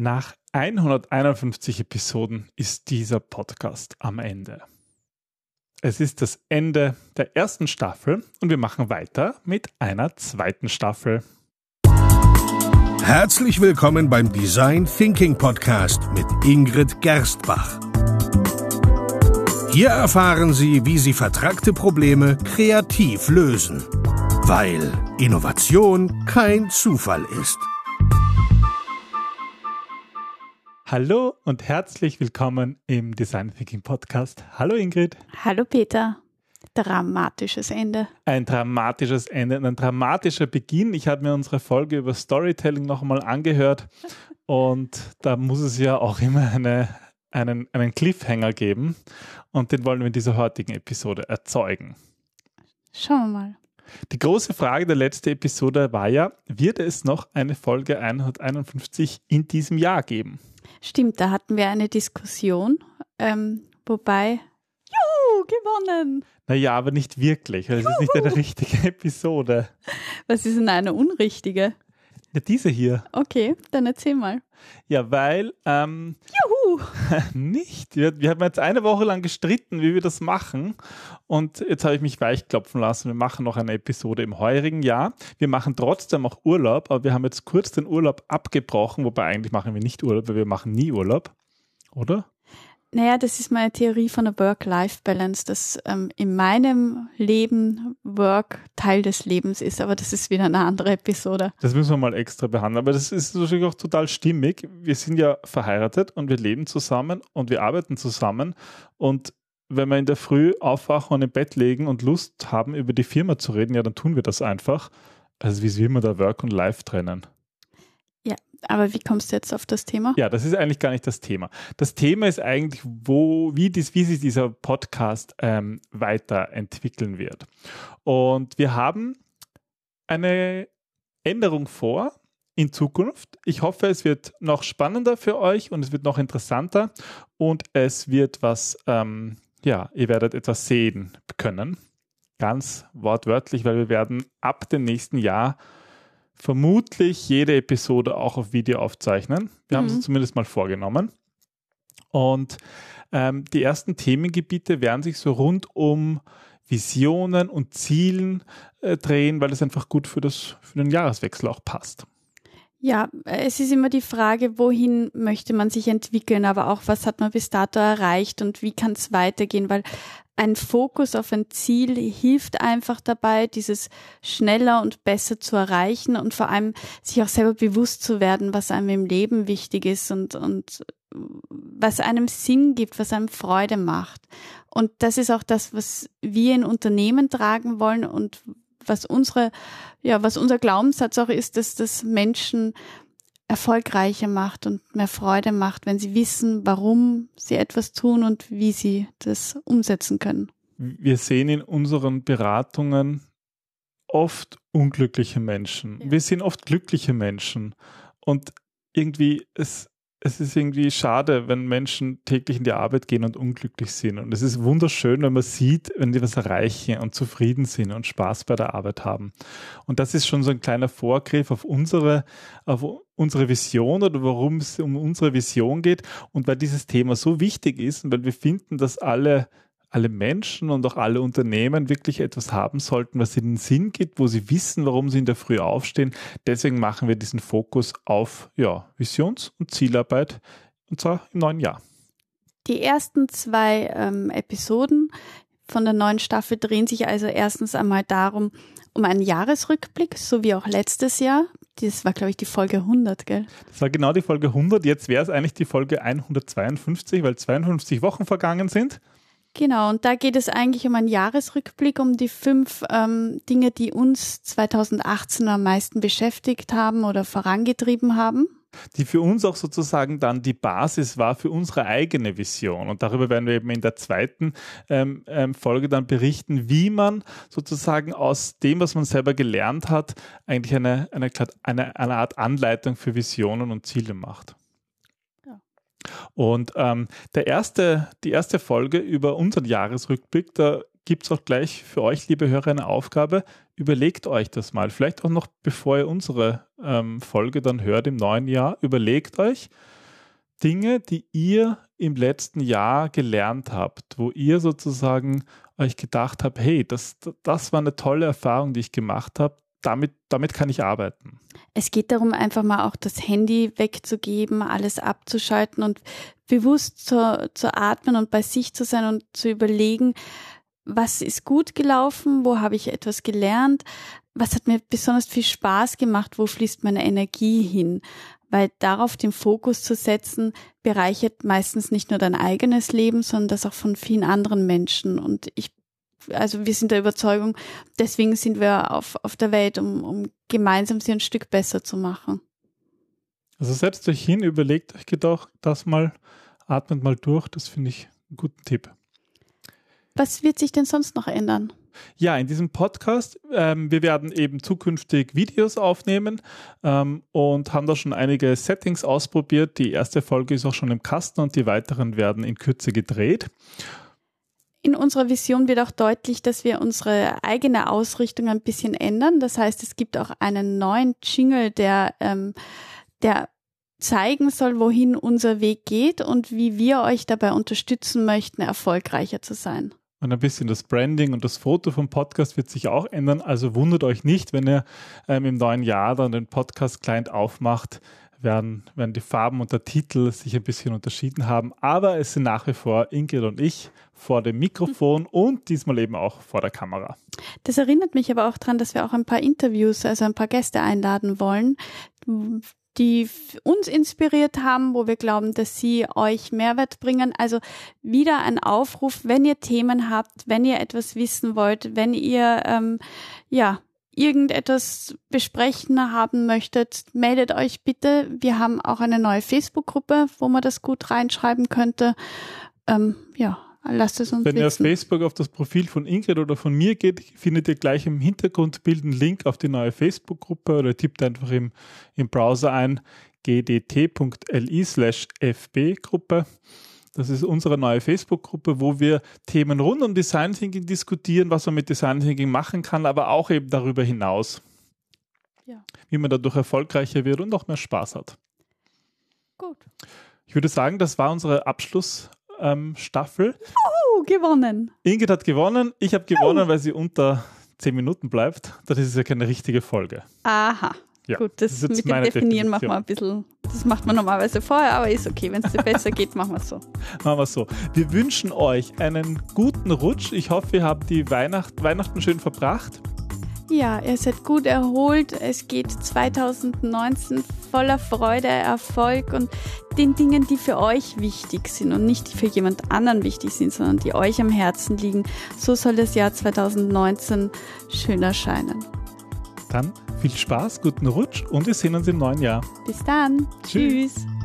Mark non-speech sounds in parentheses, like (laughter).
Nach 151 Episoden ist dieser Podcast am Ende. Es ist das Ende der ersten Staffel und wir machen weiter mit einer zweiten Staffel. Herzlich willkommen beim Design Thinking Podcast mit Ingrid Gerstbach. Hier erfahren Sie, wie Sie vertragte Probleme kreativ lösen, weil Innovation kein Zufall ist. Hallo und herzlich willkommen im Design Thinking Podcast. Hallo Ingrid. Hallo Peter. Dramatisches Ende. Ein dramatisches Ende und ein dramatischer Beginn. Ich habe mir unsere Folge über Storytelling noch einmal angehört und da muss es ja auch immer eine, einen, einen Cliffhanger geben und den wollen wir in dieser heutigen Episode erzeugen. Schauen wir mal. Die große Frage der letzten Episode war ja, wird es noch eine Folge 151 in diesem Jahr geben? Stimmt, da hatten wir eine Diskussion, ähm, wobei, juhu, gewonnen. Naja, aber nicht wirklich. Es ist nicht eine richtige (laughs) Episode. Was ist denn eine unrichtige? Ja, diese hier. Okay, dann erzähl mal. Ja, weil, ähm, Juhu! (laughs) nicht. Wir, wir haben jetzt eine Woche lang gestritten, wie wir das machen. Und jetzt habe ich mich weichklopfen lassen. Wir machen noch eine Episode im heurigen Jahr. Wir machen trotzdem auch Urlaub, aber wir haben jetzt kurz den Urlaub abgebrochen, wobei eigentlich machen wir nicht Urlaub, weil wir machen nie Urlaub. Oder? Naja, das ist meine Theorie von der Work-Life-Balance, dass ähm, in meinem Leben Work Teil des Lebens ist, aber das ist wieder eine andere Episode. Das müssen wir mal extra behandeln. Aber das ist natürlich auch total stimmig. Wir sind ja verheiratet und wir leben zusammen und wir arbeiten zusammen. Und wenn wir in der Früh aufwachen und im Bett legen und Lust haben, über die Firma zu reden, ja, dann tun wir das einfach. Also wie will man da Work und Life trennen? Aber wie kommst du jetzt auf das Thema? Ja, das ist eigentlich gar nicht das Thema. Das Thema ist eigentlich, wo, wie, dies, wie sich dieser Podcast ähm, weiterentwickeln wird. Und wir haben eine Änderung vor in Zukunft. Ich hoffe, es wird noch spannender für euch und es wird noch interessanter und es wird was, ähm, ja, ihr werdet etwas sehen können. Ganz wortwörtlich, weil wir werden ab dem nächsten Jahr vermutlich jede Episode auch auf Video aufzeichnen. Wir mhm. haben es zumindest mal vorgenommen. Und ähm, die ersten Themengebiete werden sich so rund um Visionen und Zielen äh, drehen, weil es einfach gut für, das, für den Jahreswechsel auch passt. Ja, es ist immer die Frage, wohin möchte man sich entwickeln, aber auch was hat man bis dato erreicht und wie kann es weitergehen, weil ein Fokus auf ein Ziel hilft einfach dabei, dieses schneller und besser zu erreichen und vor allem sich auch selber bewusst zu werden, was einem im Leben wichtig ist und, und was einem Sinn gibt, was einem Freude macht. Und das ist auch das, was wir in Unternehmen tragen wollen und was unsere, ja, was unser Glaubenssatz auch ist, dass das Menschen erfolgreicher macht und mehr Freude macht, wenn sie wissen, warum sie etwas tun und wie sie das umsetzen können. Wir sehen in unseren Beratungen oft unglückliche Menschen. Ja. Wir sehen oft glückliche Menschen. Und irgendwie, es, es ist irgendwie schade, wenn Menschen täglich in die Arbeit gehen und unglücklich sind. Und es ist wunderschön, wenn man sieht, wenn die was erreichen und zufrieden sind und Spaß bei der Arbeit haben. Und das ist schon so ein kleiner Vorgriff auf unsere, auf unsere Vision oder warum es um unsere Vision geht. Und weil dieses Thema so wichtig ist und weil wir finden, dass alle alle Menschen und auch alle Unternehmen wirklich etwas haben sollten, was ihnen Sinn gibt, wo sie wissen, warum sie in der Früh aufstehen. Deswegen machen wir diesen Fokus auf ja, Visions- und Zielarbeit und zwar im neuen Jahr. Die ersten zwei ähm, Episoden von der neuen Staffel drehen sich also erstens einmal darum, um einen Jahresrückblick, so wie auch letztes Jahr. Das war, glaube ich, die Folge 100, gell? Das war genau die Folge 100. Jetzt wäre es eigentlich die Folge 152, weil 52 Wochen vergangen sind. Genau, und da geht es eigentlich um einen Jahresrückblick, um die fünf ähm, Dinge, die uns 2018 am meisten beschäftigt haben oder vorangetrieben haben. Die für uns auch sozusagen dann die Basis war für unsere eigene Vision. Und darüber werden wir eben in der zweiten ähm, ähm, Folge dann berichten, wie man sozusagen aus dem, was man selber gelernt hat, eigentlich eine, eine, eine, eine Art Anleitung für Visionen und Ziele macht. Und ähm, der erste, die erste Folge über unseren Jahresrückblick, da gibt es auch gleich für euch, liebe Hörer, eine Aufgabe. überlegt euch das mal. Vielleicht auch noch bevor ihr unsere ähm, Folge dann hört im neuen Jahr. Überlegt euch Dinge, die ihr im letzten Jahr gelernt habt, wo ihr sozusagen euch gedacht habt, hey, das, das war eine tolle Erfahrung, die ich gemacht habe. Damit, damit kann ich arbeiten. Es geht darum, einfach mal auch das Handy wegzugeben, alles abzuschalten und bewusst zu, zu atmen und bei sich zu sein und zu überlegen, was ist gut gelaufen, wo habe ich etwas gelernt, was hat mir besonders viel Spaß gemacht, wo fließt meine Energie hin. Weil darauf den Fokus zu setzen, bereichert meistens nicht nur dein eigenes Leben, sondern das auch von vielen anderen Menschen. Und ich, also wir sind der Überzeugung, deswegen sind wir auf, auf der Welt, um, um gemeinsam sie ein Stück besser zu machen. Also setzt euch hin, überlegt euch doch das mal, atmet mal durch, das finde ich einen guten Tipp. Was wird sich denn sonst noch ändern? Ja, in diesem Podcast, ähm, wir werden eben zukünftig Videos aufnehmen ähm, und haben da schon einige Settings ausprobiert. Die erste Folge ist auch schon im Kasten und die weiteren werden in Kürze gedreht. In unserer Vision wird auch deutlich, dass wir unsere eigene Ausrichtung ein bisschen ändern. Das heißt, es gibt auch einen neuen Jingle, der, ähm, der zeigen soll, wohin unser Weg geht und wie wir euch dabei unterstützen möchten, erfolgreicher zu sein. Und ein bisschen das Branding und das Foto vom Podcast wird sich auch ändern. Also wundert euch nicht, wenn ihr ähm, im neuen Jahr dann den Podcast-Client aufmacht, werden, werden die Farben und der Titel sich ein bisschen unterschieden haben. Aber es sind nach wie vor Ingrid und ich vor dem Mikrofon und diesmal eben auch vor der Kamera. Das erinnert mich aber auch daran, dass wir auch ein paar Interviews, also ein paar Gäste einladen wollen, die uns inspiriert haben, wo wir glauben, dass sie euch Mehrwert bringen. Also wieder ein Aufruf, wenn ihr Themen habt, wenn ihr etwas wissen wollt, wenn ihr ähm, ja irgendetwas besprechen haben möchtet, meldet euch bitte. Wir haben auch eine neue Facebook-Gruppe, wo man das gut reinschreiben könnte. Ähm, ja, lasst es uns Wenn wissen. ihr auf Facebook auf das Profil von Ingrid oder von mir geht, findet ihr gleich im Hintergrundbild einen Link auf die neue Facebook-Gruppe oder tippt einfach im, im Browser ein gdt.li slash fb-Gruppe. Das ist unsere neue Facebook-Gruppe, wo wir Themen rund um Design Thinking diskutieren, was man mit Design Thinking machen kann, aber auch eben darüber hinaus. Ja. Wie man dadurch erfolgreicher wird und noch mehr Spaß hat. Gut. Ich würde sagen, das war unsere Abschluss, ähm. Oh, gewonnen. Ingrid hat gewonnen, ich habe gewonnen, oh. weil sie unter 10 Minuten bleibt. Das ist ja keine richtige Folge. Aha. Ja, Gut, das, das mit dem Definieren machen wir ein bisschen, das macht man normalerweise vorher, aber ist okay. Wenn es dir besser geht, machen wir es so. (laughs) Machen wir es so. Wir wünschen euch einen guten Rutsch. Ich hoffe, ihr habt die Weihnacht, Weihnachten schön verbracht. Ja, ihr seid gut erholt. Es geht 2019 voller Freude, Erfolg und den Dingen, die für euch wichtig sind und nicht die für jemand anderen wichtig sind, sondern die euch am Herzen liegen. So soll das Jahr 2019 schön erscheinen. Dann viel Spaß, guten Rutsch und wir sehen uns im neuen Jahr. Bis dann. Tschüss. Tschüss.